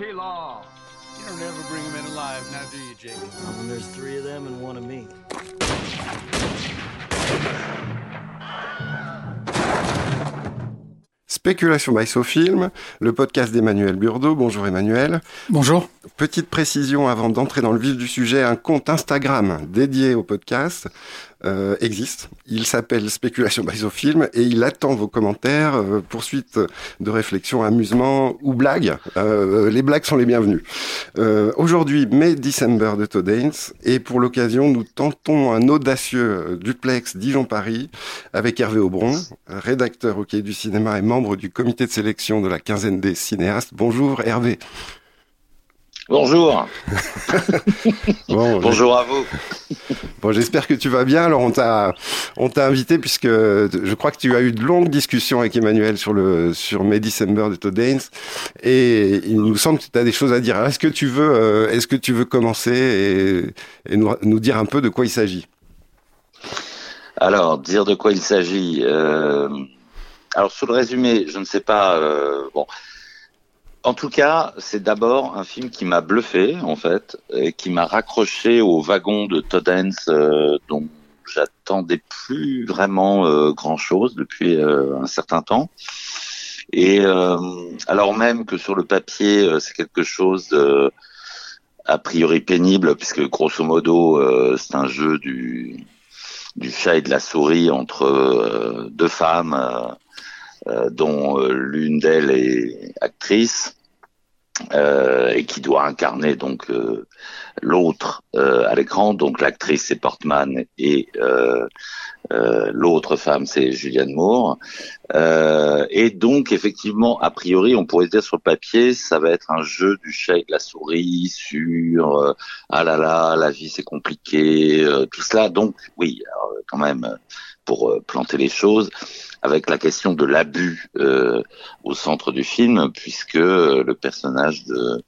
vigilante law. You don't ever bring them in alive, now do you, Jake? When there's three of them and one of me. Spéculation by Sofilm, le podcast d'Emmanuel Burdeau. Bonjour Emmanuel. Bonjour. Petite précision avant d'entrer dans le vif du sujet, un compte Instagram dédié au podcast euh, existe. Il s'appelle Spéculation by Film et il attend vos commentaires, euh, poursuite de réflexion, amusement ou blagues. Euh, les blagues sont les bienvenues. Euh, Aujourd'hui, mai December de Todd Haynes et pour l'occasion, nous tentons un audacieux duplex Dijon-Paris avec Hervé Aubron, rédacteur au Quai du Cinéma et membre du comité de sélection de la quinzaine des cinéastes. Bonjour Hervé. Bonjour. bon, Bonjour à vous. Bon, j'espère que tu vas bien. Alors, on t'a, on t'a invité puisque je crois que tu as eu de longues discussions avec Emmanuel sur le, sur May December de Todd Haynes. Et il nous semble que tu as des choses à dire. est-ce que tu veux, euh, est-ce que tu veux commencer et, et nous, nous, dire un peu de quoi il s'agit? Alors, dire de quoi il s'agit. Euh... Alors, sur le résumé, je ne sais pas. Euh... Bon. En tout cas, c'est d'abord un film qui m'a bluffé, en fait, et qui m'a raccroché au wagon de Todd Haynes, euh, dont j'attendais plus vraiment euh, grand-chose depuis euh, un certain temps. Et euh, alors même que sur le papier, euh, c'est quelque chose de, a priori pénible, puisque grosso modo, c'est un jeu du, du chat et de la souris entre deux femmes euh, dont euh, l'une d'elles est actrice euh, et qui doit incarner donc l'autre à l'écran. Donc l'actrice c'est Portman et l'autre femme c'est Julianne Moore. et donc effectivement, a priori, on pourrait dire sur le papier, ça va être un jeu du chat et la souris sur ah là là, la vie c'est compliqué, tout cela. Donc oui, quand même pour planter les choses avec la question de l'abus euh, au centre du film, puisque euh, le personnage de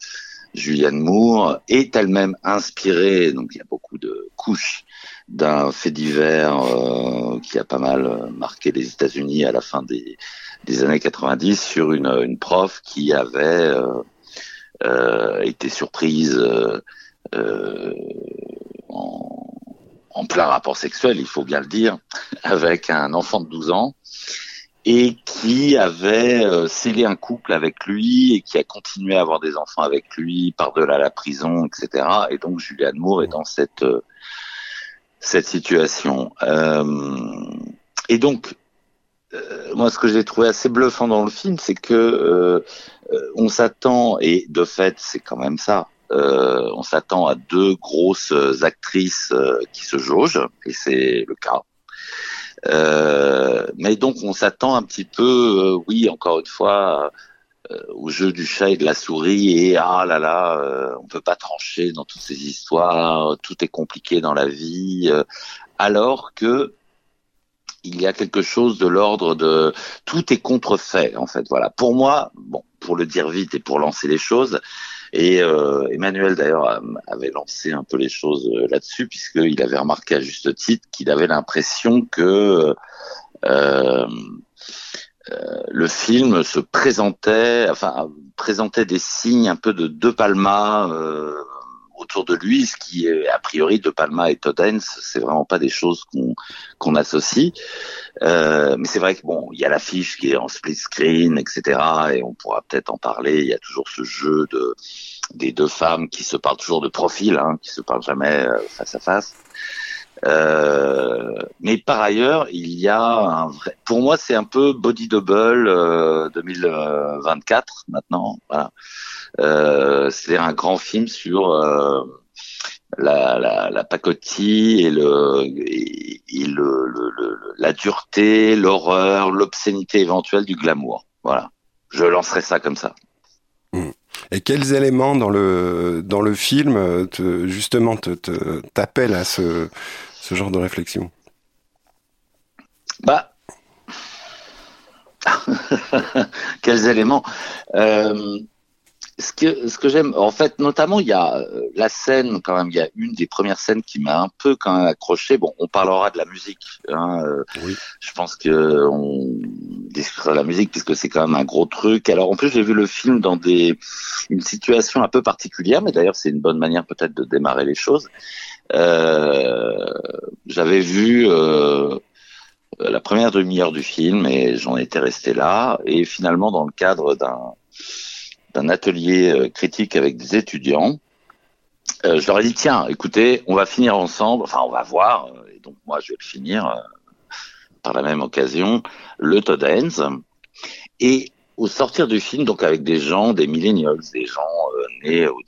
Julianne Moore est elle-même inspirée, donc il y a beaucoup de couches d'un fait divers euh, qui a pas mal marqué les États-Unis à la fin des, années 90 sur une, prof qui avait euh, euh, été surprise euh, en, en plein rapport sexuel, il faut bien le dire, avec un enfant de 12 ans et qui avait euh, scellé un couple avec lui et qui a continué à avoir des enfants avec lui par-delà la prison, etc. Et donc Julianne Moore est dans cette euh, cette situation. Euh, et donc moi, ce que j'ai trouvé assez bluffant dans le film, c'est que on s'attend et de fait, c'est quand même ça. On s'attend à deux grosses actrices qui se jaugent et c'est le cas. Euh, mais donc on s'attend un petit peu, euh, oui, encore une fois, euh, au jeu du chat et de la souris et ah là là, euh, on peut pas trancher dans toutes ces histoires, tout est compliqué dans la vie, alors que il y a quelque chose de l'ordre de tout est contrefait en fait. Voilà. Pour moi, bon, pour le dire vite et pour lancer les choses, et euh, Emmanuel d'ailleurs avait lancé un peu les choses euh, là-dessus puisqu'il avait remarqué à juste titre qu'il avait l'impression que euh, le film se présentait, enfin présentait des signes un peu de De Palma autour de lui, ce qui est a priori De Palma et Todd Haynes, c'est vraiment pas des choses qu'on qu'on associe. Euh, mais c'est vrai que bon, il y a l'affiche qui est en split screen, etc. Et on pourra peut-être en parler. Il y a toujours ce jeu de des deux femmes qui se parlent toujours de profil, hein, qui se parlent jamais euh, face à face. Euh, mais par ailleurs, il y a un vrai. Pour moi, c'est un peu body double euh, 2024 maintenant. Voilà. Euh, c'est un grand film sur euh, la, la, la, pacotille et le et, et le, le, le, la dureté, l'horreur, l'obscénité éventuelle du glamour. Voilà. Je lancerai ça comme ça. Mmh. Et quels éléments dans le dans le film te, justement te t'appellent à ce ce genre de réflexion? Bah quels éléments? Euh, ce que ce que j'aime, en fait, notamment, il y a euh, la scène quand même. Il y a une des premières scènes qui m'a un peu quand même accroché. Bon, on parlera de la musique. Hein, euh, Oui. Je pense que on discutera de la musique puisque c'est quand même un gros truc. Alors en plus, j'ai vu le film dans des une situation un peu particulière, mais d'ailleurs, c'est une bonne manière peut-être de démarrer les choses. Euh, J'avais vu. Euh, la première demi-heure du film et j'en étais resté là. Et finalement, dans le cadre d'un d'un atelier euh, critique avec des étudiants, euh, je leur ai dit tiens, écoutez, on va finir ensemble. Enfin, on va voir. Et donc moi, je vais finir euh, par la même occasion, le Todd Haynes. Et au sortir du film, donc avec des gens, des millennials, des gens euh, nés au,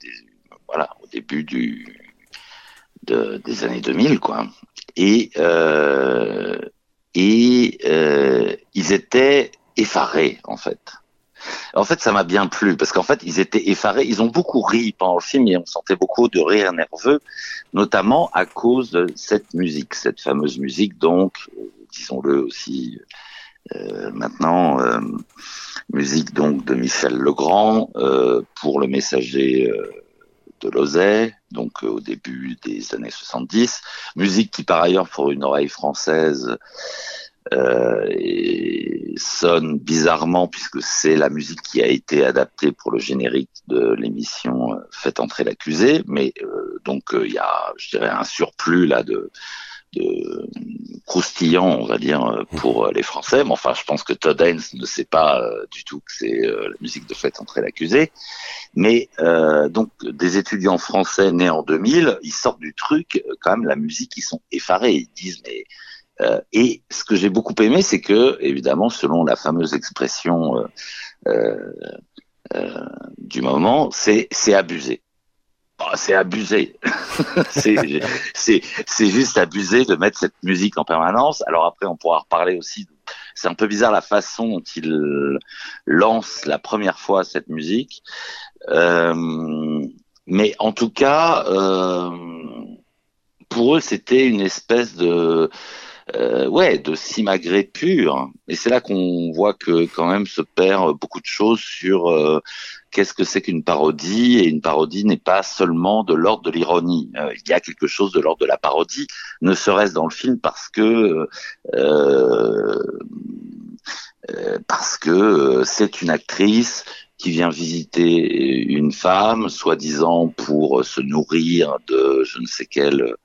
voilà, au début du de- des années 2000, quoi. Et euh, et euh, ils étaient effarés en fait. En fait, ça m'a bien plu parce qu'en fait, ils étaient effarés. Ils ont beaucoup ri pendant le film et on sentait beaucoup de rire nerveux, notamment à cause de cette musique, cette fameuse musique. Donc, euh, disons-le aussi euh, maintenant, euh, musique donc de Michel Legrand euh, pour le Messager euh, de Lozay, donc euh, au début des années 70. Musique qui par ailleurs pour une oreille française euh, et sonne bizarrement puisque c'est la musique qui a été adaptée pour le générique de l'émission euh, Faites entrer l'accusé, mais euh, donc euh, il y a, je dirais, un surplus là de, de croustillant, on va dire, euh, pour euh, les Français. Mais enfin, je pense que Todd Haynes ne sait pas euh, du tout que c'est euh, la musique de Faites entrer l'accusé. Mais euh, donc des étudiants français nés en 2000, ils sortent du truc, quand même la musique, ils sont effarés, ils disent mais euh, et ce que j'ai beaucoup aimé, c'est que évidemment, selon la fameuse expression euh, euh, euh, du moment, c'est c'est abusé. Oh, c'est abusé. c'est c'est c'est juste abusé de mettre cette musique en permanence. Alors après, on pourra reparler aussi. C'est un peu bizarre la façon dont il lance la première fois cette musique. Euh, mais en tout cas, pour eux, c'était une espèce de euh, ouais, de simagrée pur. Et c'est là qu'on voit que quand même se perd beaucoup de choses sur euh, qu'est-ce que c'est qu'une parodie. Et une parodie n'est pas seulement de l'ordre de l'ironie. Euh, il y a quelque chose de l'ordre de la parodie, ne serait-ce dans le film parce que euh, euh, parce que c'est une actrice qui vient visiter une femme, soi-disant pour se nourrir de je ne sais quelle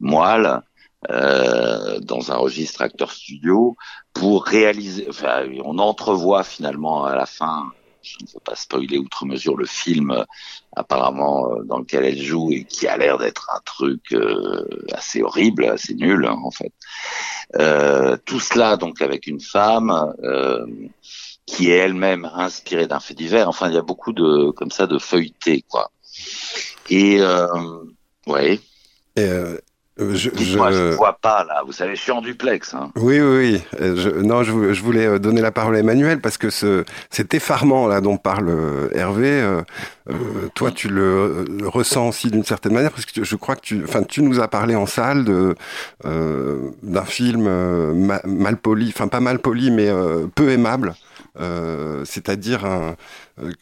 moelle euh, dans un registre acteur studio pour réaliser. Enfin, on entrevoit finalement à la fin. Je ne veux pas spoiler outre mesure le film apparemment euh, dans lequel elle joue et qui a l'air d'être un truc euh, assez horrible, assez nul hein, en fait. Euh, tout cela donc avec une femme euh, qui est elle-même inspirée d'un fait divers. Enfin, il y a beaucoup de comme ça de feuilleté quoi. Et ouais. Je, Dites-moi, je ne vois pas là. Vous savez, je suis en duplex. Hein. Oui, oui, oui. Euh, Je, non, je, je voulais euh, donner la parole à Emmanuel parce que ce, cet effarement là dont parle euh, Hervé, euh, euh, toi tu le, euh, le ressens aussi d'une certaine manière parce que je crois que tu, enfin, tu nous as parlé en salle de euh, d'un film euh, ma- mal poli, enfin pas mal poli mais euh, peu aimable. Euh, c'est-à-dire euh,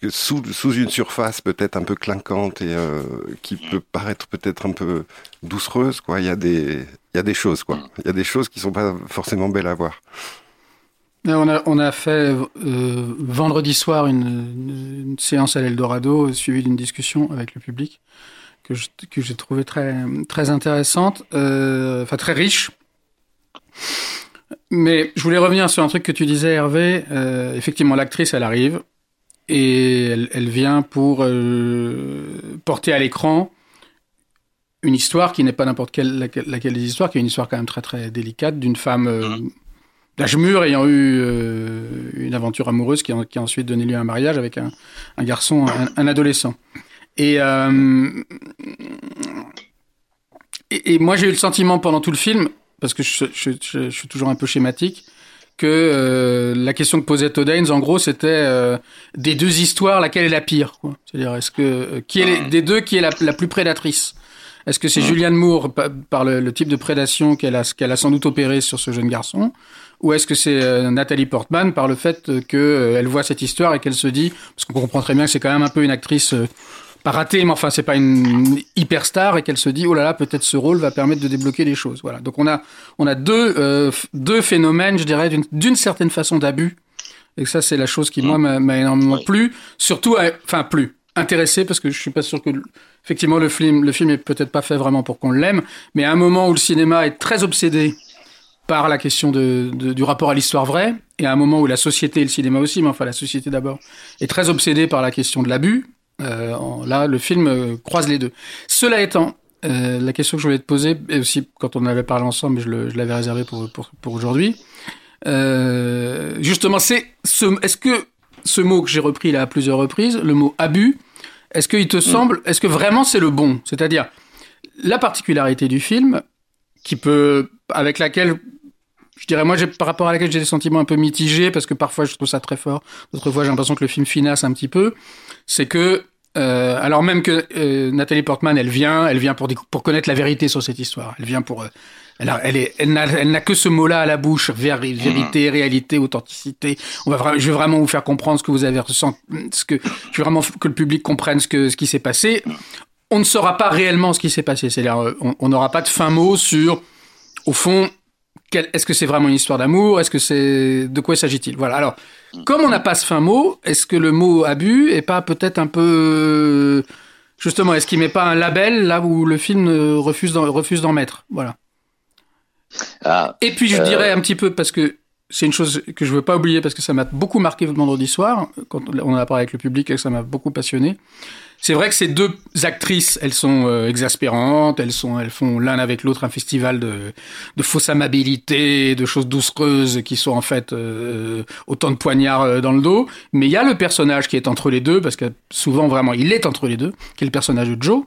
que sous, une surface peut-être un peu clinquante et euh, qui peut paraître peut-être un peu doucereuse, quoi. Il y a des, choses, quoi. Il y a des choses qui sont pas forcément belles à voir. On a, on a fait vendredi soir une, séance à l'Eldorado suivie d'une discussion avec le public que j'ai trouvé très, intéressante, enfin très riche. Mais je voulais revenir sur un truc que tu disais, Hervé. Euh, effectivement, l'actrice, elle arrive et elle, elle vient pour euh, porter à l'écran une histoire qui n'est pas n'importe quelle laquelle, laquelle des histoires, qui est une histoire quand même très très délicate d'une femme euh, d'âge mûr ayant eu euh, une aventure amoureuse qui a, qui a ensuite donné lieu à un mariage avec un, un garçon, un, un adolescent. Euh, et, et moi j'ai eu le sentiment pendant tout le film, parce que je, je, je, je suis toujours un peu schématique, que euh, la question que posait Todd Haynes, en gros, c'était euh, des deux histoires, laquelle est la pire C'est-à-dire, est-ce que euh, qui est les- des deux qui est la, la plus prédatrice? Est-ce que c'est Julianne Moore par le, type de prédation qu'elle a, qu'elle a sans doute opéré sur ce jeune garçon? Ou est-ce que c'est euh, Nathalie Portman par le fait qu'elle euh, voit cette histoire et qu'elle se dit, parce qu'on comprend très bien que c'est quand même un peu une actrice euh, pas ratée, mais enfin c'est pas une hyper star et qu'elle se dit, oh là là, peut-être ce rôle va permettre de débloquer les choses. Voilà. Donc on a on a deux deux phénomènes, je dirais, d'une certaine façon d'abus. Et ça c'est la chose qui moi m'a énormément plu, surtout, enfin plu, intéressé parce que je suis pas sûr que effectivement le film le film est peut-être pas fait vraiment pour qu'on l'aime, mais à un moment où le cinéma est très obsédé par la question de, du rapport à l'histoire vraie, et à un moment où la société et le cinéma aussi, mais enfin la société d'abord, est très obsédée par la question de l'abus, euh, là le film euh, croise les deux. Cela étant, euh, la question que je voulais te poser, et aussi quand on avait parlé ensemble, je l'avais réservé pour, pour, pour aujourd'hui, euh, justement, c'est ce, est-ce que ce mot que j'ai repris là à plusieurs reprises, le mot abus, est-ce qu'il te mm. semble, est-ce que vraiment c'est le bon? C'est-à-dire, la particularité du film, qui peut, avec laquelle je dirais, moi, par rapport à laquelle j'ai des sentiments un peu mitigés, parce que parfois je trouve ça très fort, d'autres fois j'ai l'impression que le film finasse un petit peu, c'est que, euh, alors même que euh, Nathalie Portman, elle vient, elle vient pour, pour connaître la vérité sur cette histoire. Elle vient pour, euh, elle, elle, est, elle n'a que ce mot-là à la bouche, vérité, réalité, authenticité. On va, je vais vraiment vous faire comprendre ce que vous avez ressenti, ce que, je veux vraiment que le public comprenne ce que, ce qui s'est passé. On ne saura pas réellement ce qui s'est passé. C'est-à-dire, euh, on n'aura pas de fin mot sur, au fond, est-ce que c'est vraiment une histoire d'amour? Est-ce que c'est de quoi s'agit-il? Voilà. Alors, comme on n'a pas ce fin mot, est-ce que le mot abus est pas peut-être un peu justement Est-ce qu'il met pas un label là où le film refuse d'en, refuse d'en mettre? Voilà. Ah, Et puis je euh, dirais un petit peu parce que c'est une chose que je veux pas oublier parce que ça m'a beaucoup marqué vendredi soir quand on en a parlé avec le public et que ça m'a beaucoup passionné. C'est vrai que ces deux actrices, elles sont euh, exaspérantes, elles sont, elles font l'un avec l'autre un festival de, de fausse amabilité, de choses doucereuses qui sont en fait euh, autant de poignards euh, dans le dos. Mais il y a le personnage qui est entre les deux, parce que souvent vraiment il est entre les deux, qui est le personnage de Joe,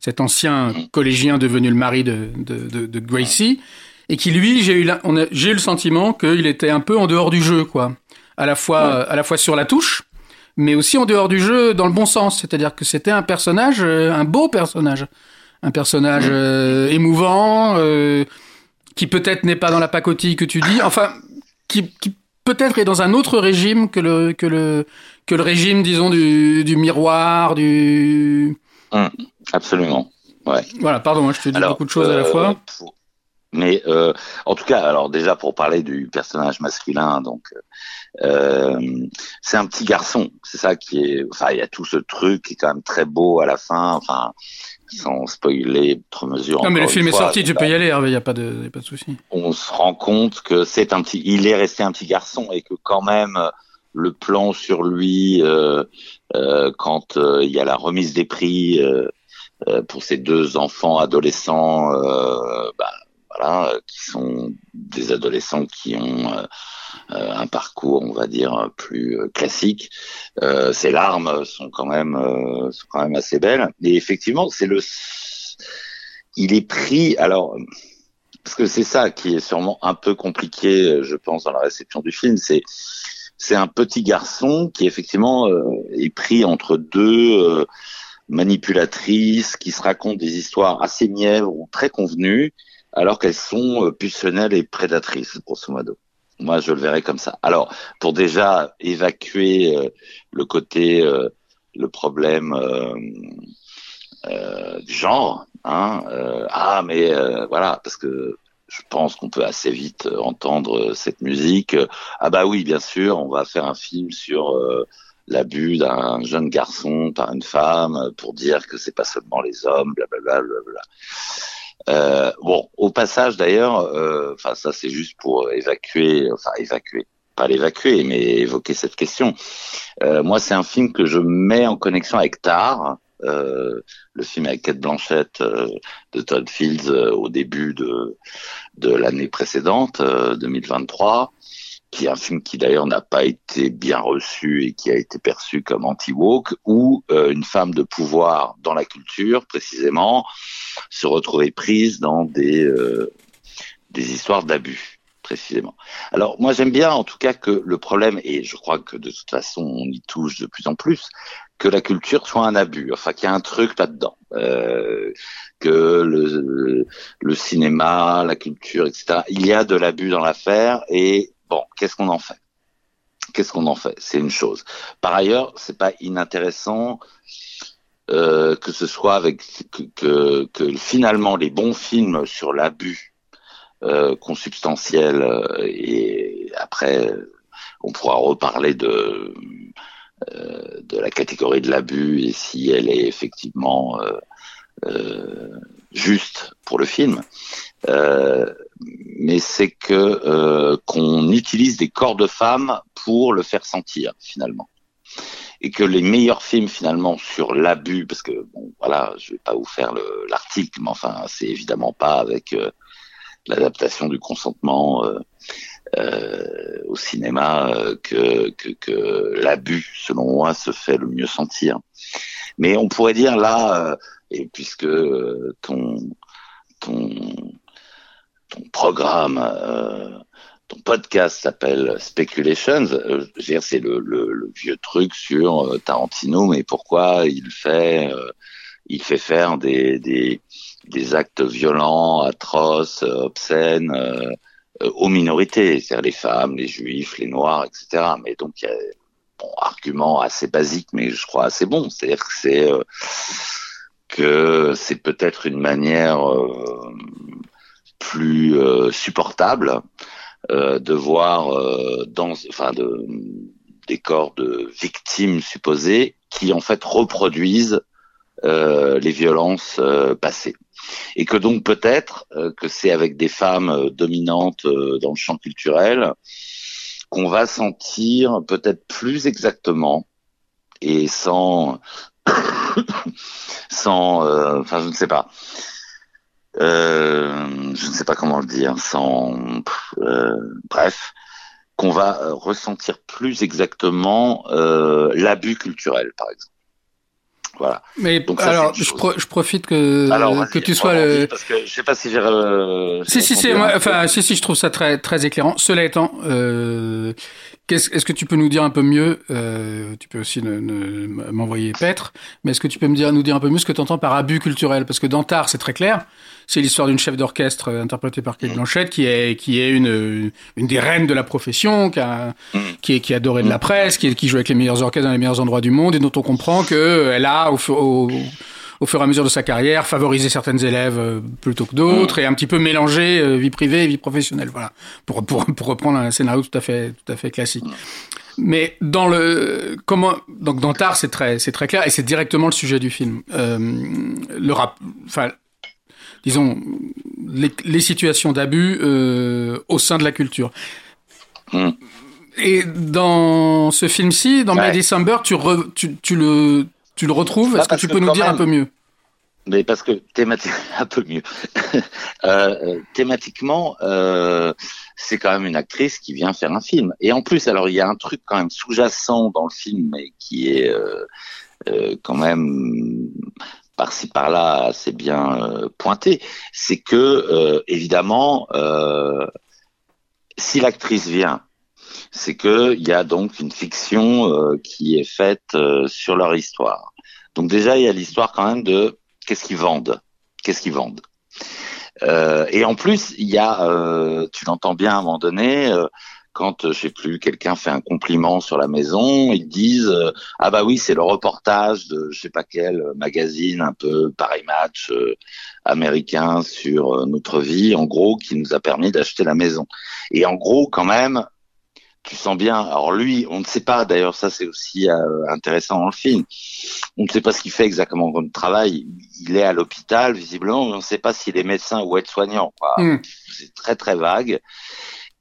cet ancien collégien devenu le mari de, de, de, Gracie, et qui lui, j'ai eu, j'ai eu le sentiment qu'il était un peu en dehors du jeu, quoi. À la fois, à la fois sur la touche, mais aussi en dehors du jeu dans le bon sens. C'est-à-dire que c'était un personnage, euh, un beau personnage, un personnage euh, émouvant, euh, qui peut-être n'est pas dans la pacotille que tu dis, enfin, qui, qui peut-être est dans un autre régime que le que le que le régime, disons, du, du miroir, du. Hum, absolument. Ouais. Voilà, pardon, hein, je te dis beaucoup de choses à la fois. Mais en tout cas, alors déjà pour parler du personnage masculin, donc c'est un petit garçon. C'est ça qui est. Enfin, il y a tout ce truc qui est quand même très beau à la fin. Enfin, sans spoiler trop mesure. Non, mais le film est sorti, tu peux y aller, il n'y a pas de, pas de souci. On se rend compte que c'est un petit, il est resté un petit garçon et que quand même le plan sur lui euh, euh quand euh, il y a la remise des prix euh, pour ces deux enfants adolescents, bah, voilà, qui sont des adolescents qui ont euh, euh, un parcours, on va dire, plus euh, classique. Euh, ces larmes sont quand même sont quand même assez belles. Et effectivement, c'est le, il est pris. Alors, parce que c'est ça qui est sûrement un peu compliqué, je pense, dans la réception du film, c'est c'est un petit garçon qui effectivement est pris entre deux manipulatrices qui se racontent des histoires assez mièvres ou très convenues alors qu'elles sont euh, et prédatrices, grosso modo. Moi, je le verrais comme ça. Alors, pour déjà évacuer euh, le côté, euh, le problème du genre, hein, ah, mais voilà, parce que je pense qu'on peut assez vite entendre cette musique. Ah bah oui, bien sûr, on va faire un film sur l'abus d'un jeune garçon par une femme pour dire que c'est pas seulement les hommes, blablabla. Bla, bla, bla. Euh, bon, au passage d'ailleurs, euh, enfin ça c'est juste pour évacuer, enfin évacuer, pas l'évacuer, mais évoquer cette question. Euh, moi, c'est un film que je mets en connexion avec Tar, euh, le film avec Kate Blanchett euh, de Todd Fields euh, au début de de l'année précédente, 2023 qui est un film qui d'ailleurs n'a pas été bien reçu et qui a été perçu comme anti-woke, ou euh, une femme de pouvoir dans la culture, précisément, se retrouver prise dans des, euh, des histoires d'abus, précisément. Alors moi j'aime bien en tout cas que le problème, et je crois que de toute façon on y touche de plus en plus, que la culture soit un abus, enfin qu'il y a un truc là-dedans, euh, que le cinéma, la culture, etc. Il y a de l'abus dans l'affaire et bon, qu'est-ce qu'on en fait? Qu'est-ce qu'on en fait? C'est une chose. Par ailleurs, c'est pas inintéressant euh, que ce soit avec que, finalement les bons films sur l'abus euh, consubstantiel euh, et après on pourra reparler de euh, de la catégorie de l'abus et si elle est effectivement juste pour le film. Mais c'est que qu'on utilise des corps de femmes pour le faire sentir finalement et que les meilleurs films finalement sur l'abus, parce que bon voilà, je vais pas vous faire l'article, mais enfin c'est évidemment pas avec euh, l'adaptation du consentement euh, euh, au cinéma que, que, que l'abus, selon moi, se fait le mieux sentir. Mais on pourrait dire là, et puisque ton ton ton programme ton podcast s'appelle Speculations. Euh, c'est le, le, le, vieux truc sur euh, Tarantino, mais pourquoi il fait, euh, il fait faire des, des, des, actes violents, atroces, obscènes aux minorités, c'est-à-dire les femmes, les juifs, les noirs, etc. Mais donc il y a bon argument assez basique, mais je crois assez bon, c'est-à-dire que c'est que c'est peut-être une manière plus supportable euh, de voir euh, dans, enfin, de, des corps de victimes supposées qui en fait reproduisent euh, les violences passées. Et que donc peut-être que c'est avec des femmes dominantes dans le champ culturel qu'on va sentir peut-être plus exactement et sans sans enfin je ne sais pas euh, je ne sais pas comment le dire, sans euh, bref, qu'on va euh, ressentir plus exactement l'abus culturel, par exemple. Voilà. Mais Donc alors, je, pro je, profite que alors, que tu sois le. Parce que je sais pas si j'ai. Euh, si si c'est enfin si si je trouve ça très très éclairant. Cela étant, euh, est-ce que tu peux nous dire un peu mieux, euh, tu peux aussi m'envoyer Petre, mais est-ce que tu peux me dire, nous dire un peu mieux ce que tu entends par abus culturel? Parce que dans Tar, c'est très clair, c'est l'histoire d'une chef d'orchestre euh, interprétée par Kate mm. Blanchett qui est, qui est une, une des reines de la profession, qui, a, mm. qui, est, qui adorée de la mm. presse, qui, qui joue avec les meilleurs orchestres dans les meilleurs endroits du monde et dont on comprend qu'elle a, au, au au fur et à mesure de sa carrière, favoriser certaines élèves euh, plutôt que d'autres, et un petit peu mélanger euh, vie privée et vie professionnelle. Voilà, pour, pour, pour reprendre un scénario tout à fait, tout à fait classique. Mais dans le comment donc dans Tar c'est très c'est très clair et c'est directement le sujet du film. Euh, le rap, enfin disons les, les situations d'abus euh, au sein de la culture. Mm. Et dans ce film-ci, dans ouais. May December, tu, re, tu, tu, le tu le retrouves Est-ce que tu peux nous dire un peu mieux mais parce que thématiquement, un peu mieux. euh, thématiquement, euh, c'est quand même une actrice qui vient faire un film. Et en plus, alors il y a un truc quand même sous-jacent dans le film, mais qui est euh, euh, quand même par-ci par-là assez bien euh, pointé, c'est que euh, évidemment, si l'actrice vient, c'est que il y a donc une fiction qui est faite sur leur histoire. Donc déjà, il y a l'histoire quand même de qu'est-ce qu'ils vendent, qu'est-ce qu'ils vendent. Euh, et en plus, il y a, euh, tu l'entends bien à un moment donné, euh, quand je sais plus, quelqu'un fait un compliment sur la maison, ils disent ah bah oui c'est le reportage de je sais pas quel magazine un peu Paris Match américain sur notre vie en gros qui nous a permis d'acheter la maison. Et en gros quand même tu sens bien. Alors lui, on ne sait pas. D'ailleurs, ça c'est aussi euh, intéressant dans le film. On ne sait pas ce qu'il fait exactement comme travail. Il est à l'hôpital visiblement, mais on ne sait pas s'il est médecin ou aide-soignant. Mm. C'est très très vague.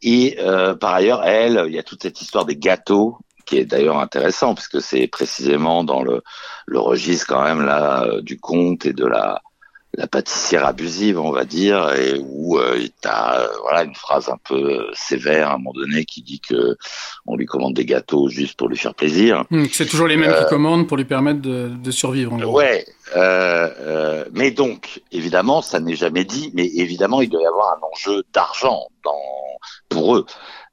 Et euh, par ailleurs, elle, il y a toute cette histoire des gâteaux qui est d'ailleurs intéressant puisque c'est précisément dans le, le registre quand même là euh, du conte et de la la pâtissière abusive, on va dire, et où euh, tu as euh, voilà une phrase un peu euh, sévère à un moment donné qui dit que on lui commande des gâteaux juste pour lui faire plaisir. Hum, c'est toujours les mêmes qui euh, commandent pour lui permettre de, de survivre. En ouais, mais donc évidemment ça n'est jamais dit, mais évidemment il doit y avoir un enjeu d'argent dans pour eux.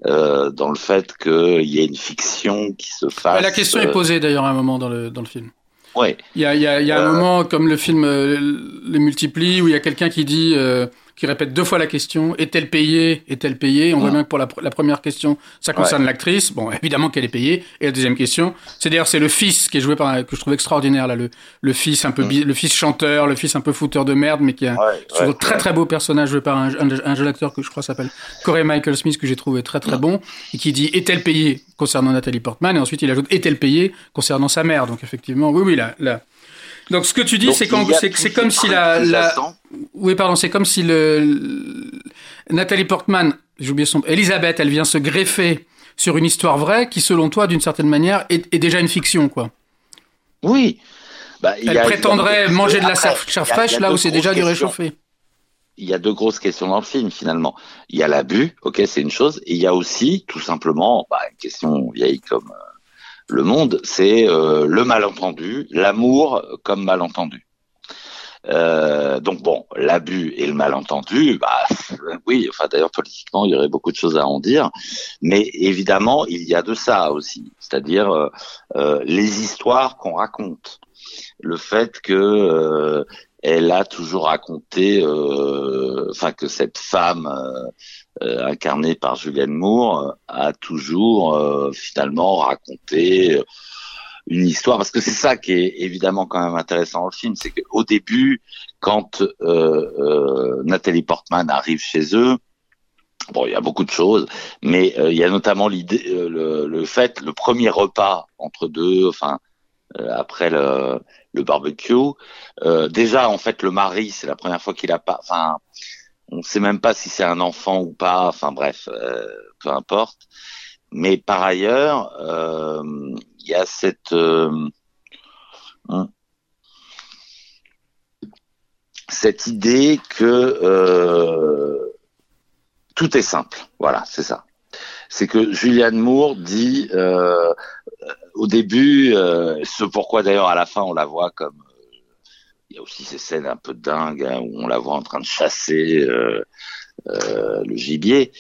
dans le fait qu'il y ait une fiction qui se fasse. la question est posée d'ailleurs à un moment dans le dans le film. Ouais. Il y a, il y a, il y a un Euh. moment comme le film euh, Le Multiplie où il y a quelqu'un qui dit, euh, qui répète deux fois la question est-elle payée Est-elle payée? On voit Ouais. bien que pour la, pr- la première question, ça concerne l'actrice. Bon, évidemment qu'elle est payée. Et la deuxième question, c'est d'ailleurs c'est le fils qui est joué par un- que je trouve extraordinaire là, le, le fils un peu bi- le fils chanteur, le fils un peu fouteur de merde, mais qui a Ouais, un très très beau personnage joué par un, un, un jeune acteur que je crois s'appelle Corey Michael Smith que j'ai trouvé très très bon et qui dit est-elle payée? Concernant Nathalie Portman et ensuite il ajoute est-elle payée? Concernant sa mère. Donc effectivement oui oui là là donc ce que tu dis c'est comme si la, oui pardon c'est comme si le, Nathalie Portman j'ai oublié son Elisabeth elle vient se greffer sur une histoire vraie qui selon toi d'une certaine manière est, est déjà une fiction quoi. Oui. Bah, y elle a prétendrait manger de la Après, chair fraîche là où c'est déjà du réchauffé. Il y a deux grosses questions dans le film finalement. Il y a l'abus, ok, c'est une chose, et il y a aussi tout simplement bah, une question vieille comme euh, le monde, c'est euh, le malentendu, l'amour comme malentendu. Euh, donc bon, l'abus et le malentendu, bah oui, enfin d'ailleurs politiquement il y aurait beaucoup de choses à en dire, mais évidemment il y a de ça aussi, c'est-à-dire euh, euh, les histoires qu'on raconte, le fait que euh, elle a toujours raconté, euh, enfin que cette femme euh, incarnée par Julianne Moore euh, a toujours euh, finalement raconté euh, une histoire, parce que c'est ça qui est évidemment quand même intéressant dans le film, c'est qu'au début, quand euh, Nathalie Portman arrive chez eux, bon, il y a beaucoup de choses, mais il y a notamment l'idée, le, le fait, le premier repas entre deux, enfin après le, le barbecue, euh, déjà en fait le mari, c'est la première fois qu'il a pas, enfin, on sait même pas si c'est un enfant ou pas, enfin bref, euh, peu importe. Mais par ailleurs, euh, il y a cette euh, hein, cette idée que euh, tout est simple. Voilà, c'est ça. C'est que Julianne Moore dit euh, au début, euh, ce pourquoi d'ailleurs à la fin on la voit comme euh, il y a aussi ces scènes un peu dingues hein, où on la voit en train de chasser euh, euh, le gibier,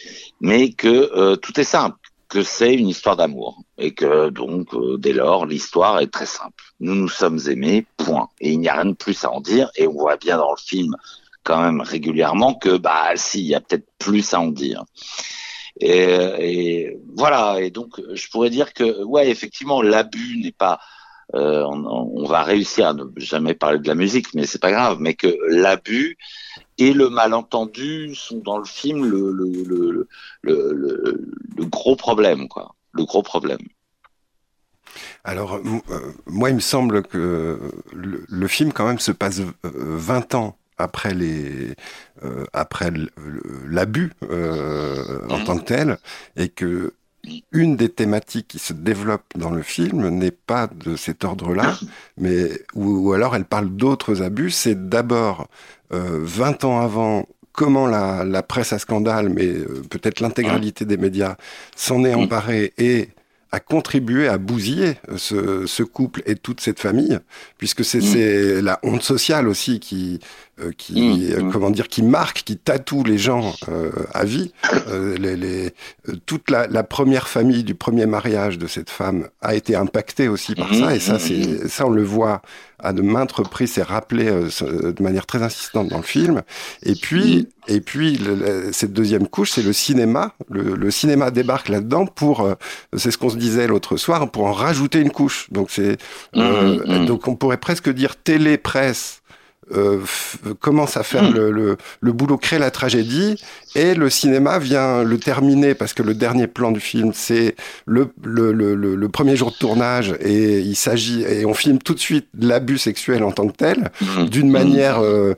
mais que euh, tout est simple, que c'est une histoire d'amour et que donc euh, dès lors l'histoire est très simple. Nous nous sommes aimés, point. Et il n'y a rien de plus à en dire et on voit bien dans le film quand même régulièrement que bah si il y a peut-être plus à en dire. Et, et voilà. Et donc je pourrais dire que ouais effectivement l'abus n'est pas euh, on, on va réussir à ne jamais parler de la musique, mais c'est pas grave. Mais que l'abus et le malentendu sont dans le film le, le, le, le, le, le gros problème, quoi. Le gros problème. Alors, euh, moi, il me semble que le, le, film, quand même, se passe 20 ans après les euh, après l'abus euh, en mmh. tant que tel et que une des thématiques qui se développe dans le film n'est pas de cet ordre-là, mais ou, ou, alors elle parle d'autres abus. C'est d'abord euh, 20 ans avant comment la, la presse à scandale, mais euh, peut-être l'intégralité des médias s'en est emparée et a contribué à bousiller ce, ce, couple et toute cette famille, puisque c'est mmh. la honte sociale aussi qui, euh, qui mmh. comment dire, qui marque, qui tatoue les gens euh, à vie. Euh, les, les, toute la, la, première famille du premier mariage de cette femme a été impactée aussi par mmh. ça, et ça, c'est ça on le voit à de maintes reprises, c'est rappelé euh, de manière très insistante dans le film. Et puis, et puis le, le, cette deuxième couche, c'est le cinéma. Le, le cinéma débarque là-dedans pour, euh, c'est ce qu'on se disait l'autre soir, pour en rajouter une couche. Donc c'est, euh, donc on pourrait presque dire télé, presse. Euh, commence à faire le, le, le, boulot, crée la tragédie, et le cinéma vient le terminer, parce que le dernier plan du film, c'est le, le, premier jour de tournage, et il s'agit, et on filme tout de suite l'abus sexuel en tant que tel, d'une manière euh,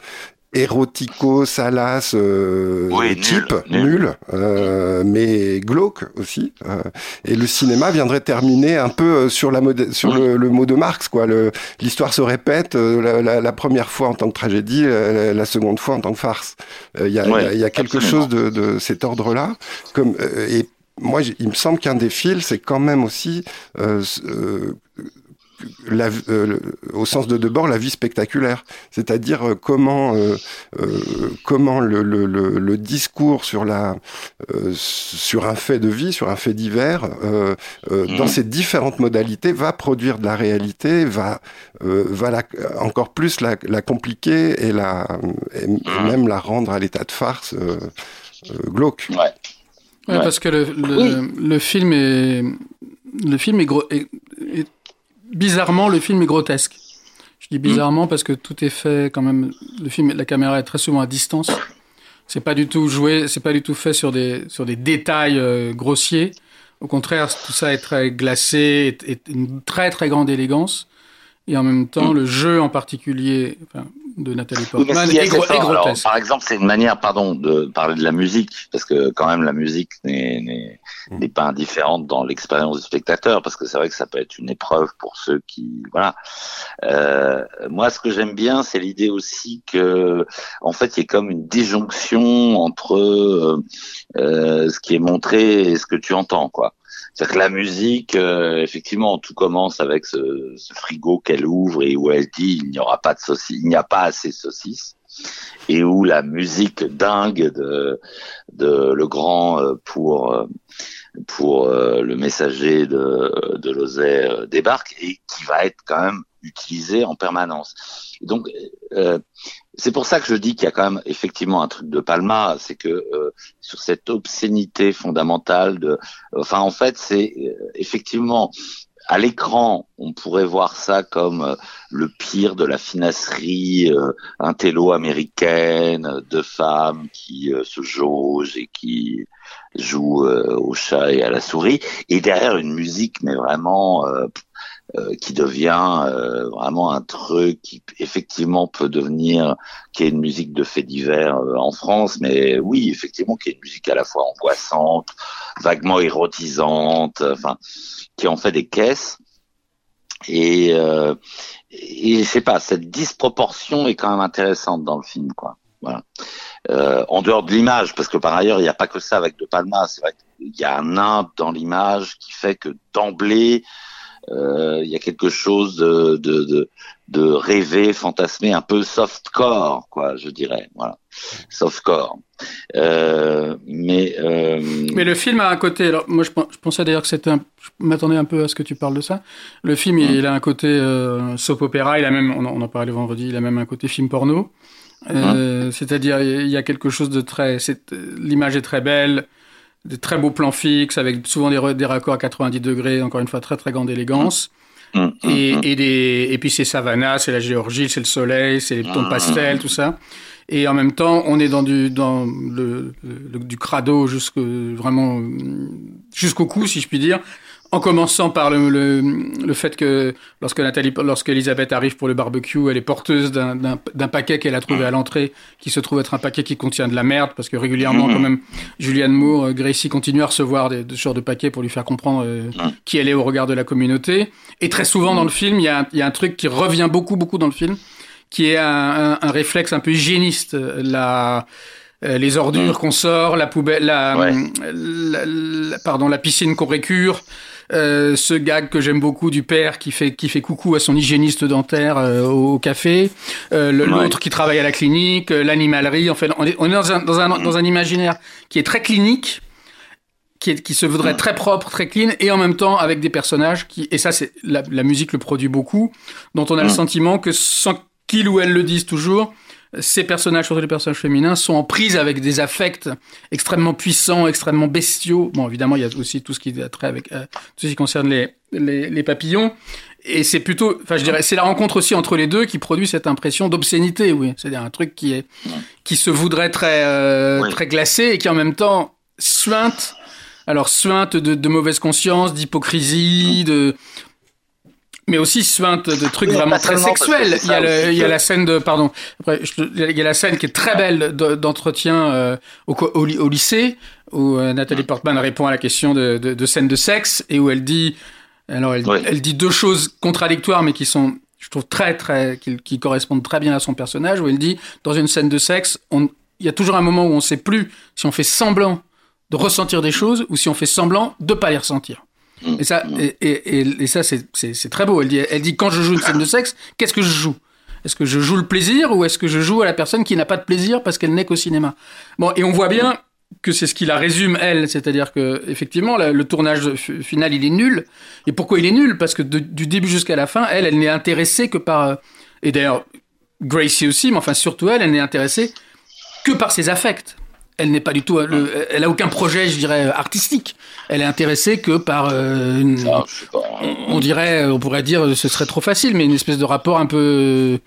érotico, salace, euh, oui, type, nul, nul, nul euh, mais glauque aussi. Euh, et le cinéma viendrait terminer un peu sur, la mode, sur le, le, mot de Marx, quoi. L'histoire se répète, euh, la, la, la, première fois en tant que tragédie, la, la seconde fois en tant que farce. Il y, ouais, y, y, a quelque absolument. chose de, de cet ordre-là. Comme et moi, il me semble qu'un des fils, c'est quand même aussi la, euh, au sens de Debord, la vie spectaculaire, c'est-à-dire euh, comment euh, comment le, le, le, discours sur la sur un fait de vie, sur un fait divers, dans ses différentes modalités, va produire de la réalité, va va la, encore plus la, la compliquer et la et même la rendre à l'état de farce glauque. Ouais. Ouais, parce que le, le, le, film est le film est, gros, est, bizarrement le film est grotesque. Je dis bizarrement parce que tout est fait quand même. Le film, la caméra est très souvent à distance. C'est pas du tout joué, c'est pas du tout fait sur des sur des détails euh, grossiers. Au contraire, tout ça est très glacé, est, est une très très grande élégance. Et en même temps, le jeu en particulier, enfin, de Nathalie Portman est, grotesque. par exemple, c'est une manière, pardon, de parler de la musique, parce que quand même la musique n'est mm. pas indifférente dans l'expérience du spectateur, parce que c'est vrai que ça peut être une épreuve pour ceux qui, voilà. Euh, moi, ce que j'aime bien, c'est l'idée aussi que, en fait, il y a comme une déjonction entre euh, euh, ce qui est montré et ce que tu entends, quoi. C'est-à-dire que la musique, euh, effectivement, tout commence avec ce, ce frigo qu'elle ouvre et où elle dit il n'y aura pas de saucisses, il n'y a pas assez de saucisses, et où la musique dingue de, de le grand euh, pour euh, pour le messager de, de Lozère débarque et qui va être quand même utilisé en permanence. donc, euh, c'est pour ça que je dis qu'il y a quand même effectivement un truc de Palma, c'est que euh, sur cette obscénité fondamentale de, enfin en fait c'est euh, effectivement à l'écran, on pourrait voir ça comme euh, le pire de la finasserie euh, intello-américaine de femmes qui se jaugent et qui jouent au chat et à la souris. Et derrière une musique, mais vraiment euh, qui devient euh, vraiment un truc qui effectivement peut devenir qui est une musique de fait divers euh, en France, mais oui effectivement qui est une musique à la fois angoissante, vaguement érotisante, enfin qui en fait des caisses et et je sais pas cette disproportion est quand même intéressante dans le film quoi. Voilà. Euh, en dehors de l'image, parce que par ailleurs, il n'y a pas que ça avec De Palma. C'est vrai qu'il y a un nimbe dans l'image qui fait que d'emblée, euh, il y a quelque chose de, de, de, de rêvé, fantasmé, un peu softcore, quoi, je dirais. Voilà, softcore. Euh, mais euh... mais le film a un côté. Alors moi, je, pensais d'ailleurs que c'était. Un... Je m'attendais un peu à ce que tu parles de ça. Le film, il, il a un côté euh, soap opéra. Il a même, on, en parlait vendredi. Il a même un côté film porno. Euh, C'est-à-dire, il y a quelque chose de très. L'image est très belle des très beaux plans fixes avec souvent des, des raccords à 90 degrés, encore une fois très très grande élégance. Mmh. Mmh. Et, mmh. et, des, et puis c'est Savannah, c'est la Géorgie, c'est le soleil, c'est les tons pastel, tout ça. Et en même temps, on est dans du dans le, le du crado jusqu'au vraiment jusqu'au cou, si je puis dire, en commençant par le, le, le, fait que lorsque Nathalie, lorsque Elisabeth arrive pour le barbecue, elle est porteuse d'un paquet qu'elle a trouvé à l'entrée, qui se trouve être un paquet qui contient de la merde, parce que régulièrement, quand même, Julianne Moore, euh, Gracie continue à recevoir des, des genres de paquets pour lui faire comprendre euh, qui elle est au regard de la communauté. Et très souvent dans le film, il y a, y a un truc qui revient beaucoup, beaucoup dans le film, qui est un, un, un réflexe un peu hygiéniste. La, euh, les ordures qu'on sort, la poubelle, la, la, la, pardon, la piscine qu'on récure, euh, ce gag que j'aime beaucoup du père qui fait qui fait coucou à son hygiéniste dentaire euh, au café, euh, l'autre qui travaille à la clinique, l'animalerie. En fait, on est, on est dans, un, dans, un, dans un imaginaire qui est très clinique, qui, est, qui se voudrait très propre, très clean, et en même temps avec des personnages qui et ça c'est la, la musique le produit beaucoup, dont on a le mm. sentiment que sans qu'il ou elle le dise toujours, ces personnages, surtout les personnages féminins, sont en prise avec des affects extrêmement puissants, extrêmement bestiaux. Bon, évidemment, il y a aussi tout ce qui a trait avec euh, tout ce qui concerne les, les, les papillons. Et c'est plutôt, enfin, je dirais, c'est la rencontre aussi entre les deux qui produit cette impression d'obscénité, oui. C'est-à-dire un truc qui est, qui se voudrait très, euh, très glacé et qui en même temps suinte. Alors, suinte de, de mauvaise conscience, d'hypocrisie, de, mais aussi suinte de trucs vraiment très sexuels. Il y, a il y a la scène de, pardon, après, il y a la scène qui est très belle d'entretien euh, au, au, au, lycée où euh, Nathalie Portman répond à la question de, de, de, scène de sexe et où elle dit, alors elle, elle dit deux choses contradictoires mais qui sont, je trouve très très, qui, qui, correspondent très bien à son personnage où elle dit dans une scène de sexe, on, il y a toujours un moment où on sait plus si on fait semblant de ressentir des choses ou si on fait semblant de pas les ressentir. Mm. Et ça, Mm. et, et- et- et ça c'est- très beau. Elle dit, elle dit quand je joue une scène de sexe, qu'est-ce que je joue? Est-ce que je joue le plaisir ou est-ce que je joue à la personne qui n'a pas de plaisir parce qu'elle n'est qu'au cinéma? Bon, et on voit bien que c'est ce qui la résume elle, c'est-à-dire que effectivement la- le tournage final il est nul. Et pourquoi il est nul? Parce que de- du début jusqu'à la fin, elle, elle n'est intéressée que par euh, et d'ailleurs Gracie aussi, mais enfin surtout elle, elle n'est intéressée que par ses affects. Elle n'est pas du tout, le- elle a aucun projet, je dirais, artistique. Elle est intéressée que par euh, une, Ah, on dirait, on pourrait dire, ce serait trop facile, mais une espèce de rapport un peu.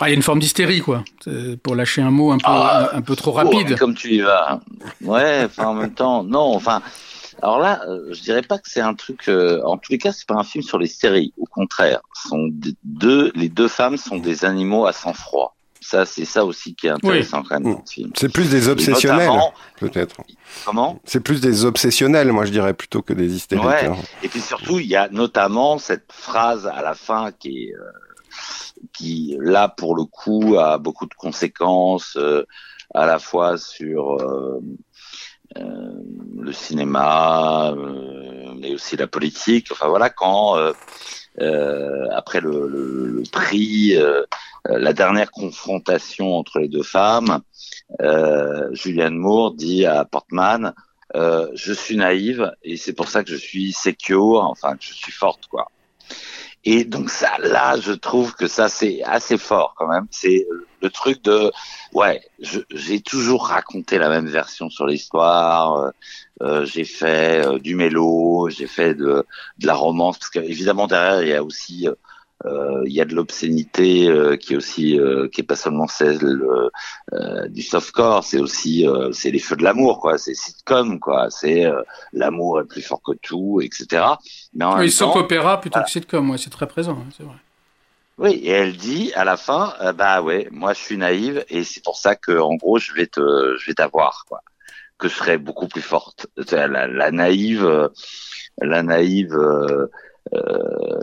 Ah, il y a une forme d'hystérie, quoi. C'est Pour lâcher un mot un peu, Ah, un, un peu trop Oh, rapide. comme tu y vas. Ouais, enfin en même temps, non, enfin. Alors là, euh, je dirais pas que c'est un truc. euh, en tous les cas, c'est pas un film sur les séries. Au contraire, sont deux, les deux femmes sont des animaux à sang froid. Ça, c'est ça aussi qui est intéressant quand même dans ce film. C'est plus des obsessionnels, peut-être. comment? C'est plus des obsessionnels, moi je dirais, plutôt que des hystériques. Ouais. hein. Et puis surtout, il y a notamment cette phrase à la fin qui est euh, qui là pour le coup a beaucoup de conséquences euh, à la fois sur euh, euh, le cinéma, euh, mais aussi la politique. Enfin voilà, quand après le, le, le prix, euh, euh, la dernière confrontation entre les deux femmes, euh, Julianne Moore dit à Portman euh, je suis naïve et c'est pour ça que je suis secure, enfin que je suis forte quoi. Et donc ça, là, je trouve que ça c'est assez fort quand même. C'est le truc de, ouais, j'ai toujours raconté la même version sur l'histoire. euh, euh, j'ai fait euh, du mélo, j'ai fait de, de la romance parce qu'évidemment derrière il y a aussi euh, il y a de l'obscénité euh, qui est aussi euh, qui est pas seulement celle euh, euh, du softcore, c'est aussi euh, c'est les feux de l'amour quoi, c'est sitcom quoi, c'est euh, l'amour est plus fort que tout, etc. Mais en Oui, soap opéra plutôt voilà. que sitcom, ouais, c'est très présent, hein, c'est vrai. oui, et elle dit à la fin, euh, bah ouais, moi je suis naïve et c'est pour ça que en gros je vais te, je vais t'avoir quoi, que je serai beaucoup plus forte. La, la naïve, euh, la naïve euh, euh,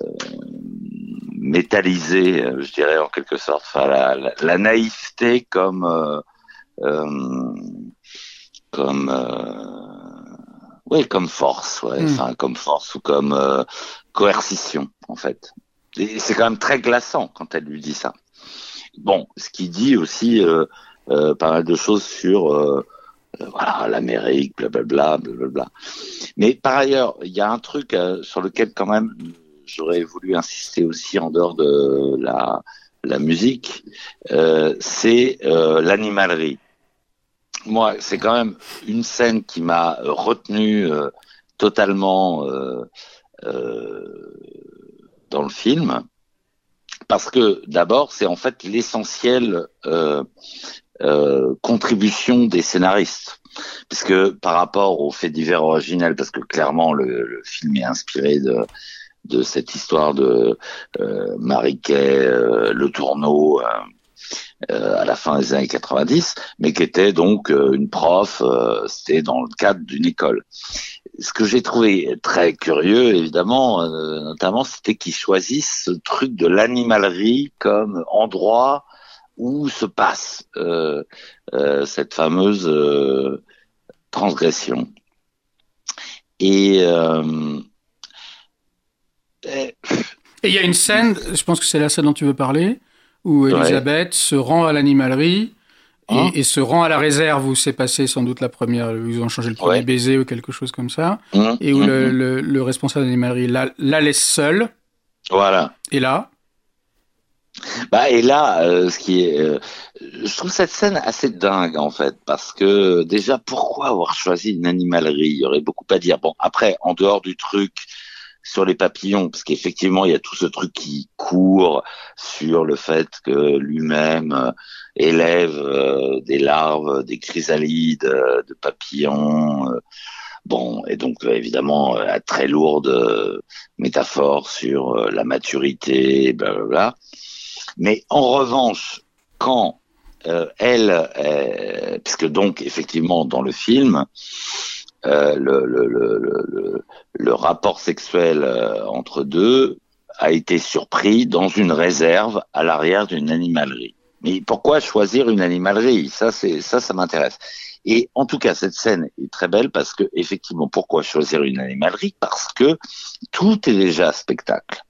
métallisée, euh, je dirais en quelque sorte. Enfin, la, la, la naïveté comme euh, euh, comme oui, comme force, ouais, Mm. enfin comme force ou comme euh, coercition en fait. Et c'est quand même très glaçant quand elle lui dit ça. Bon, ce qui dit aussi euh, euh, pas mal de choses sur voilà l'Amérique, blablabla, blablabla. Mais par ailleurs, il y a un truc sur lequel quand même j'aurais voulu insister aussi en dehors de la musique, euh, c'est euh, l'animalerie. Moi, c'est quand même une scène qui m'a retenu euh, totalement dans le film, parce que d'abord, c'est en fait l'essentiel contribution des scénaristes, puisque par rapport au fait divers originel, parce que clairement le film est inspiré de de cette histoire de euh, Mariquet, euh, le tourneau euh, euh, à la fin des années 90, mais qui était donc euh, une prof, euh, c'était dans le cadre d'une école. Ce que j'ai trouvé très curieux, évidemment, euh, notamment, c'était qu'ils choisissent ce truc de l'animalerie comme endroit où se passe euh, cette fameuse transgression. Et, et- il y a une scène, je pense que c'est la scène dont tu veux parler, où Ouais. Elisabeth se rend à l'animalerie et, Hein et se rend à la réserve où s'est passé sans doute la première, où ils ont changé le premier Ouais. baiser ou quelque chose comme ça, Hum, et où hum, le, le- le responsable de l'animalerie la, la laisse seule, voilà. et là, Bah et là, euh, ce qui est, euh, je trouve cette scène assez dingue en fait, parce que déjà pourquoi avoir choisi une animalerie? Il y aurait beaucoup à dire. Bon après, en dehors du truc sur les papillons, parce qu'effectivement il y a tout ce truc qui court sur le fait que lui-même euh, élève euh, des larves, des chrysalides, euh, de papillons. Bon, et donc évidemment la très lourde métaphore sur la maturité, blablabla. Mais en revanche, quand elle, puisque donc effectivement dans le film, le, le, le, le, le- le rapport sexuel euh, entre deux a été surpris dans une réserve à l'arrière d'une animalerie. Mais pourquoi choisir une animalerie? Ça, c'est ça, ça m'intéresse. Et en tout cas, cette scène est très belle parce que effectivement, pourquoi choisir une animalerie? Parce que tout est déjà spectacle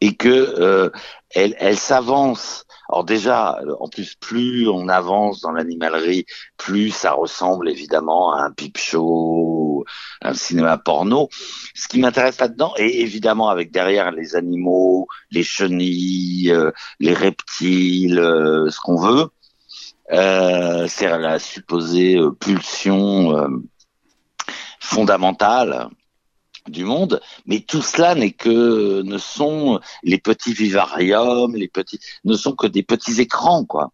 et que euh, elle, elle s'avance. Alors déjà, en plus, plus on avance dans l'animalerie, plus ça ressemble évidemment à un pipe show, un cinéma porno. Ce qui m'intéresse là-dedans, et évidemment avec derrière les animaux, les chenilles, euh, les reptiles, euh, ce qu'on veut, euh, c'est la supposée pulsion fondamentale du monde, mais tout cela n'est que ne sont les petits vivariums, les petits ne sont que des petits écrans quoi.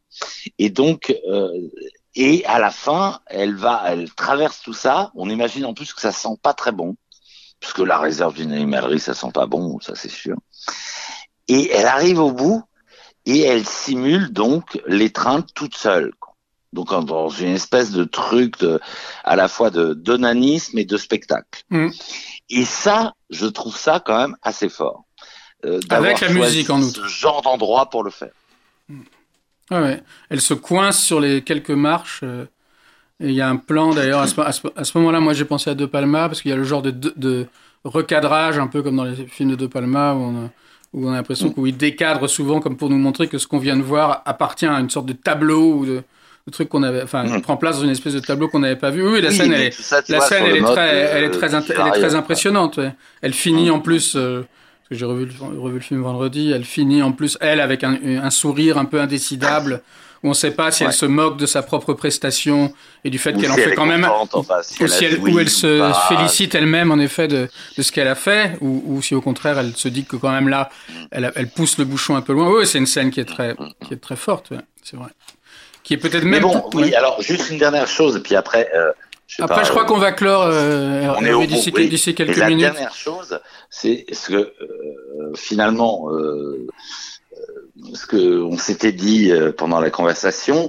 Et donc euh, et à la fin, elle va, elle traverse tout ça. On imagine en plus que ça sent pas très bon, puisque la réserve d'une animalerie ça sent pas bon, ça c'est sûr. Et elle arrive au bout et elle simule donc l'étreinte toute seule. quoi. Donc dans une espèce de truc de, à la fois de d'onanisme et de spectacle. Mm. Et ça, je trouve ça quand même assez fort. euh, Avec la musique, en outre. Ce genre d'endroit pour le faire. Ah ouais. Elle se coince sur les quelques marches. euh, et il y a un plan d'ailleurs. À ce, à ce- à ce moment-là, moi j'ai pensé à De Palma parce qu'il y a le genre de, de, de recadrage, un peu comme dans les films de De Palma où on a, où on a l'impression qu'il décadre souvent comme pour nous montrer que ce qu'on vient de voir appartient à une sorte de tableau ou de, de truc qu'on avait. Enfin, Mm. prend place dans une espèce de tableau qu'on n'avait pas vu. Oui, la Oui, scène elle ça, La vois, scène, elle le est, mode, très, elle est très, elle est très impressionnante. ouais. Elle finit en plus, euh, parce que j'ai revu, le- revu le film vendredi, elle finit en plus, elle, avec un, un sourire un peu indécidable, où on ne sait pas si elle se moque de sa propre prestation et du fait qu'elle en elle fait quand même, enfin, si ou, elle si a elle, ou elle se pas. félicite elle-même en effet de, de ce qu'elle a fait, ou, ou si au contraire elle se dit que quand même là, elle, a- elle pousse le bouchon un peu loin. Oui, c'est une scène qui est très, qui est très forte, ouais, c'est vrai. Qui est peut-être Mais même. bon, oui, alors juste une dernière chose, et puis après. euh, je Après, pas, je crois euh, qu'on va clore euh, on est d'ici oui. d'ici Et quelques la minutes. dernière chose, c'est ce que euh, finalement, euh, ce que on s'était dit euh, pendant la conversation,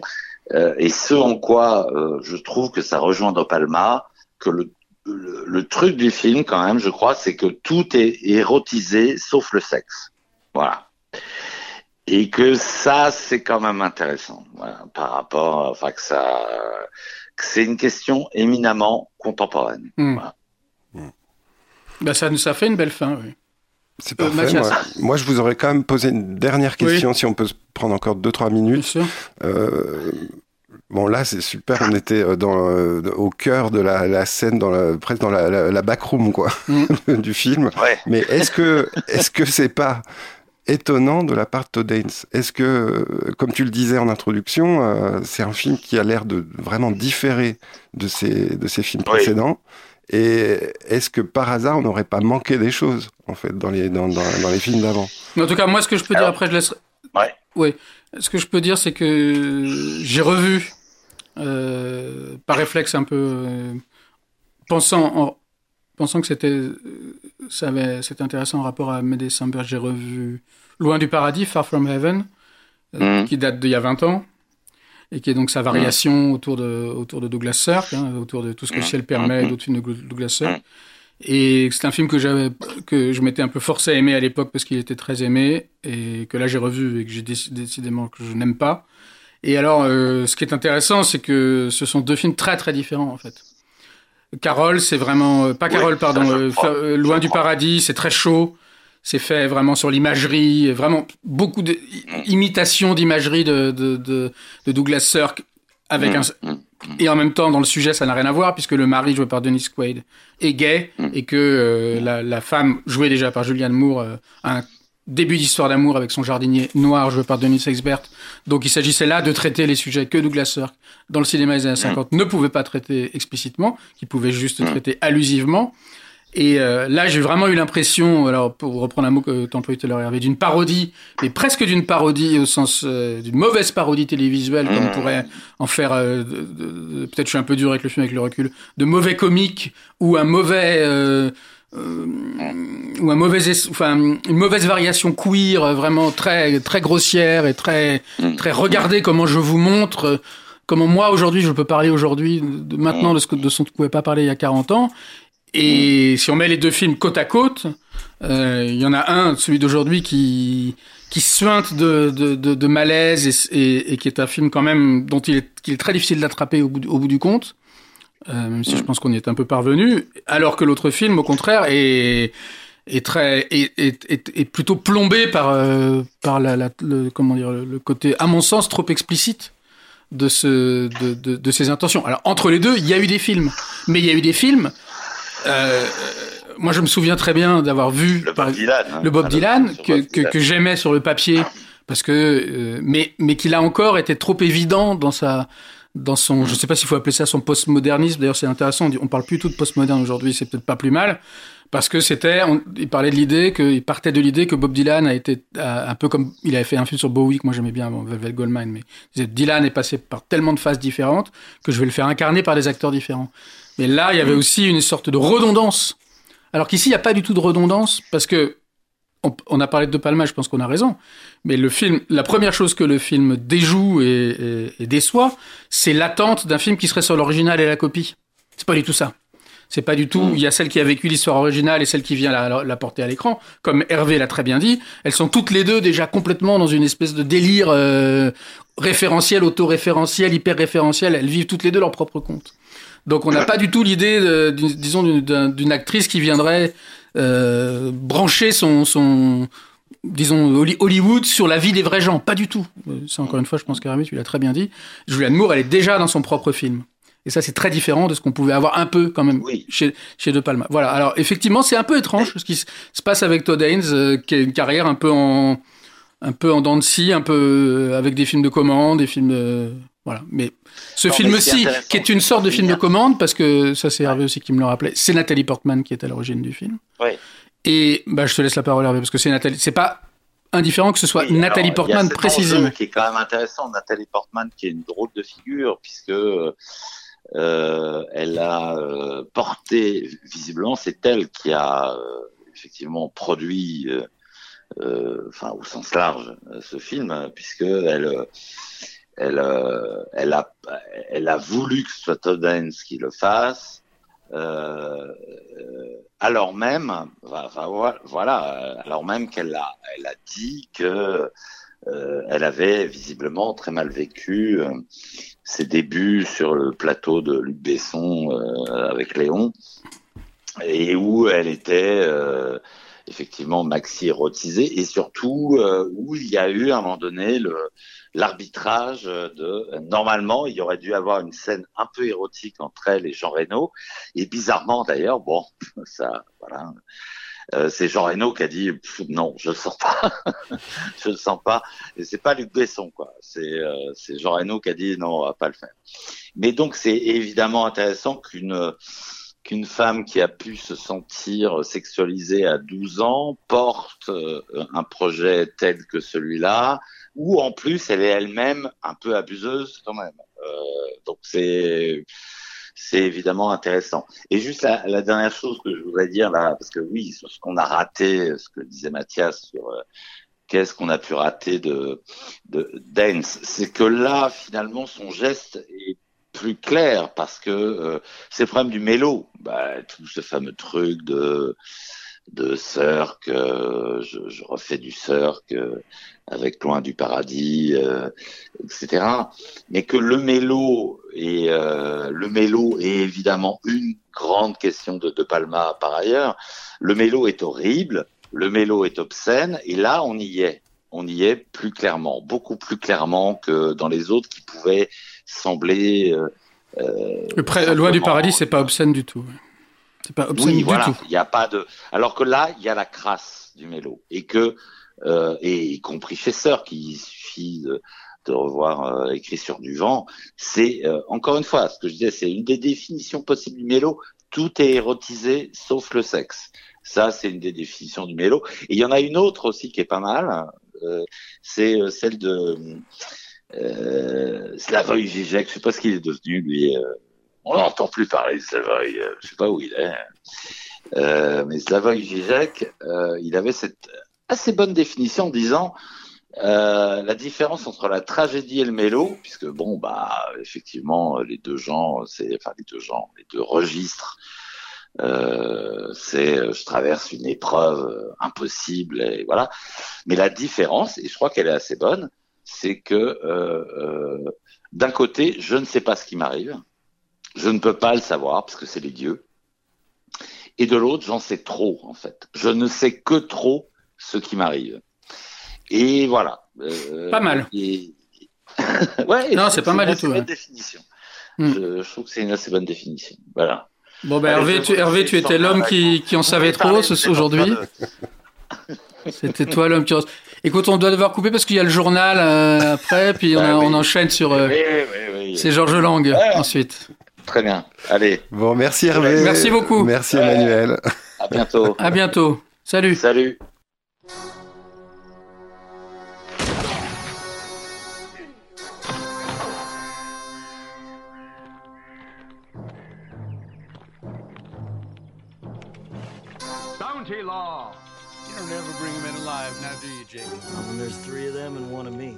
euh, et ce en quoi euh, je trouve que ça rejoint De Palma, que le, le, le truc du film quand même, je crois, c'est que tout est érotisé sauf le sexe. Voilà. Et que ça, c'est quand même intéressant, voilà, par rapport, enfin que ça, que c'est une question éminemment contemporaine. Hmm. Voilà. Bah, ça, ça fait une belle fin, oui. C'est Euh, parfait. Mathias. moi, moi, je vous aurais quand même posé une dernière question, si on peut prendre encore 2-3 Bien minutes. sûr. Euh, bon, là, c'est super. On était euh, dans, euh, au cœur de la, la scène, dans la, presque dans la, la, la backroom quoi, Mm. du film. Ouais. Mais est-ce que est-ce que c'est pas étonnant de la part de Todd Haynes Est-ce que, comme tu le disais en introduction, euh, c'est un film qui a l'air de vraiment différer de ses de ses films Oui. précédents? Et est-ce que par hasard, on n'aurait pas manqué des choses en fait dans les dans, dans, dans les films d'avant? En tout cas, moi, ce que je peux dire après, je laisse. Ouais. Oui. Ce que je peux dire, c'est que j'ai revu, euh, par réflexe un peu, euh, pensant, en- pensant que c'était, euh, c'était intéressant en rapport à Médée Samberg, j'ai revu Loin du paradis, Far From Heaven, euh, Mhm. qui date d'il y a 20 ans, et qui est donc sa variation autour de, autour de Douglas Sirk, hein, autour de tout ce que le ciel permet, et d'autres films de Douglas Sirk. Et c'est un film que j'avais, que je m'étais un peu forcé à aimer à l'époque parce qu'il était très aimé et que là j'ai revu et que j'ai décidé décidément que je n'aime pas. Et alors, euh, ce qui est intéressant, c'est que ce sont deux films très très différents en fait. Carole, c'est vraiment euh, pas Carole, pardon, euh, crois. fa- euh, Loin du crois. paradis, c'est très chaud. C'est fait vraiment sur l'imagerie, vraiment beaucoup d'imitations d'imagerie de, de, de, de Douglas Sirk avec un, Mm. et en même temps, dans le sujet, ça n'a rien à voir, puisque le mari joué par Dennis Quaid est gay, Mm. et que euh, la, la femme jouée déjà par Julianne Moore a un début d'histoire d'amour avec son jardinier noir joué par Denis Exbert. Donc il s'agissait là de traiter les sujets que Douglas Sirk, dans le cinéma des années 50, ne pouvait pas traiter explicitement, qu'il pouvait juste Mm. traiter allusivement. Et euh, là, j'ai vraiment eu l'impression, alors pour reprendre un mot que tu employais tout à l'heure, Hervé, d'une parodie, mais presque d'une parodie au sens euh, d'une mauvaise parodie télévisuelle, comme on Mmh. pourrait en faire. euh, Peut-être je suis un peu dur avec le film, avec le recul, de mauvais comiques ou un mauvais. Euh, ou un mauvais, enfin une mauvaise variation queer, euh, vraiment très très grossière et très Mm. très regardez comment je vous montre. euh, Comment moi aujourd'hui je peux parler aujourd'hui de maintenant de ce que de ce qu'on ne pouvait pas parler il y a 40 ans et si on met les deux films côte à côte, Euh, Il y en a un, celui d'aujourd'hui, qui qui suinte de, de, de, de malaise et, et, et, qui est un film quand même dont il est, qu'il est très difficile d'attraper au bout, au bout du compte. Euh, même si je pense qu'on y est un peu parvenu, alors que l'autre film, au contraire, est, est très est, est, est, plutôt plombé par euh, par la, la le, comment dire le, le côté à mon sens trop explicite de ce de, de, de ses intentions. Alors entre les deux, il y a eu des films, mais il y a eu des films. Euh, moi, je me souviens très bien d'avoir vu le Bob Dylan, hein, le Bob Dylan que, Bob que, que j'aimais sur le papier parce que euh, mais mais qu'il a encore été trop évident dans sa dans son je sais pas s'il faut appeler ça son postmodernisme. D'ailleurs c'est intéressant. On parle plus tout de postmoderne aujourd'hui c'est peut-être pas plus mal. Parce que c'était, il parlait de l'idée que, il partait de l'idée que Bob Dylan a été un peu comme il avait fait un film sur Bowie que moi j'aimais bien, bon, Velvet Goldmine, mais disait, Dylan est passé par tellement de phases différentes que je vais le faire incarner par des acteurs différents. Mais là, il y avait aussi une sorte de redondance. Alors qu'ici, il n'y a pas du tout de redondance parce que on, on a parlé de De Palma, je pense qu'on a raison. Mais le film, la première chose que le film déjoue et, et, et déçoit, c'est l'attente d'un film qui serait sur l'original et la copie. C'est pas du tout ça. C'est pas du tout. Il y a celle qui a vécu l'histoire originale et celle qui vient la, la porter à l'écran. Comme Hervé l'a très bien dit, elles sont toutes les deux déjà complètement dans une espèce de délire euh, référentiel, auto-référentiel, hyper-référentiel. Elles vivent toutes les deux leur propre compte. Donc on n'a pas du tout l'idée, disons, d'une actrice qui viendrait euh, brancher son, son, disons, Hollywood sur la vie des vrais gens. Pas du tout. C'est encore une fois, je pense qu'Hervé, tu l'as très bien dit. Julianne Moore, elle est déjà dans son propre film. Et ça, c'est très différent de ce qu'on pouvait avoir un peu quand même oui. chez, chez De Palma. Voilà. Alors, effectivement, c'est un peu étrange ce qui se passe avec Todd Haynes, euh, qui a une carrière un peu en, un peu en dents de scie, un peu avec des films de commande, des films de, voilà. Mais ce film-ci, qui est une sorte de film de commande, parce que ça, c'est Hervé aussi qui me le rappelait, c'est Nathalie Portman qui est à l'origine du film. Oui. Et, bah, je te laisse la parole, Hervé, parce que c'est Nathalie, c'est pas indifférent que ce soit oui, Nathalie alors, Portman précisément. qui est quand même intéressant, Nathalie Portman, qui est une drôle de figure, puisque, euh, elle a euh, porté, visiblement, c'est elle qui a euh, effectivement produit, enfin au sens large, ce film, puisque elle, elle, elle a, elle a voulu que ce soit Todd qui le fasse. alors même, voilà, alors même qu'elle a, elle a dit que euh, elle avait visiblement très mal vécu euh, ses débuts sur le plateau de Luc Besson euh, avec Léon, et où elle était effectivement maxi érotisée, et surtout où il y a eu à un moment donné le l'arbitrage de normalement il y aurait dû avoir une scène un peu érotique entre elle et Jean Reno et bizarrement d'ailleurs bon ça voilà euh, c'est Jean Reno qui a dit non, je le sens pas, je le sens pas. Et c'est pas Luc Besson quoi. C'est euh, c'est Jean Reno qui a dit non, on va pas le faire. Mais donc c'est évidemment intéressant qu'une qu'une femme qui a pu se sentir sexualisée à 12 ans porte euh, un projet tel que celui-là, où en plus elle est elle-même un peu abuseuse quand même. Euh, donc c'est c'est évidemment intéressant. Et juste la, la, dernière chose que je voudrais dire là, parce que oui, sur ce qu'on a raté, ce que disait Mathias sur euh, qu'est-ce qu'on a pu rater de, de Dance, c'est que là, finalement, son geste est plus clair parce que euh, c'est le problème du mélo, bah, tout ce fameux truc de de Cirque, euh, je, je, refais du Cirque euh, avec Loin du paradis, euh, etc. Mais que le mélo et euh, le mélo est évidemment une grande question de De Palma par ailleurs. Le mélo est horrible, le mélo est obscène, et là on y est. On y est plus clairement, beaucoup plus clairement que dans les autres qui pouvaient sembler. Euh, près, Loin du paradis, c'est pas obscène du tout. C'est pas obscène oui, du voilà. tout. Il n'y a pas de. Alors que là, il y a la crasse du mélo et que euh, et y compris chez Sœur, qui suffit de, de revoir euh, écrit sur du vent, c'est euh, encore une fois ce que je disais, c'est une des définitions possibles du mélo. Tout est érotisé sauf le sexe. Ça, c'est une des définitions du mélo. Et il y en a une autre aussi qui est pas mal. Euh, c'est celle de euh, Slavoj Žižek. Je sais pas ce qu'il est devenu lui. On n'entend plus parler de Slavoj. Je sais pas où il est. Euh, mais Slavoj Žižek, euh, il avait cette assez bonne définition en disant euh, la différence entre la tragédie et le mélo, puisque bon bah effectivement les deux genres, c'est enfin les deux genres, les deux registres Euh, c'est euh, je traverse une épreuve euh, impossible et voilà. Mais la différence, et je crois qu'elle est assez bonne, c'est que euh, euh, d'un côté, je ne sais pas ce qui m'arrive, je ne peux pas le savoir parce que c'est les dieux, et de l'autre, j'en sais trop en fait. Je ne sais que trop ce qui m'arrive. Et voilà. Euh, Pas mal. et- ouais, Non, c'est pas mal du tout, bonne définition. Hmm. Je, je trouve que c'est une assez bonne définition. Voilà. Bon, ben Allez, Hervé, tu, Hervé, étais l'homme qui, qui en savait trop en aujourd'hui. C'était toi l'homme qui. Écoute, on doit devoir couper parce qu'il y a le journal euh, après, puis on, Ah a- oui. on enchaîne sur. euh, Oui, oui, oui. c'est Georges Lang ensuite. Très bien. Allez, Bon, merci Hervé. Merci beaucoup. Merci Emmanuel. à bientôt. À bientôt. Salut. Salut. Bounty law. You don't ever bring him in alive, now do you, Jake? When there's three of them and one of me.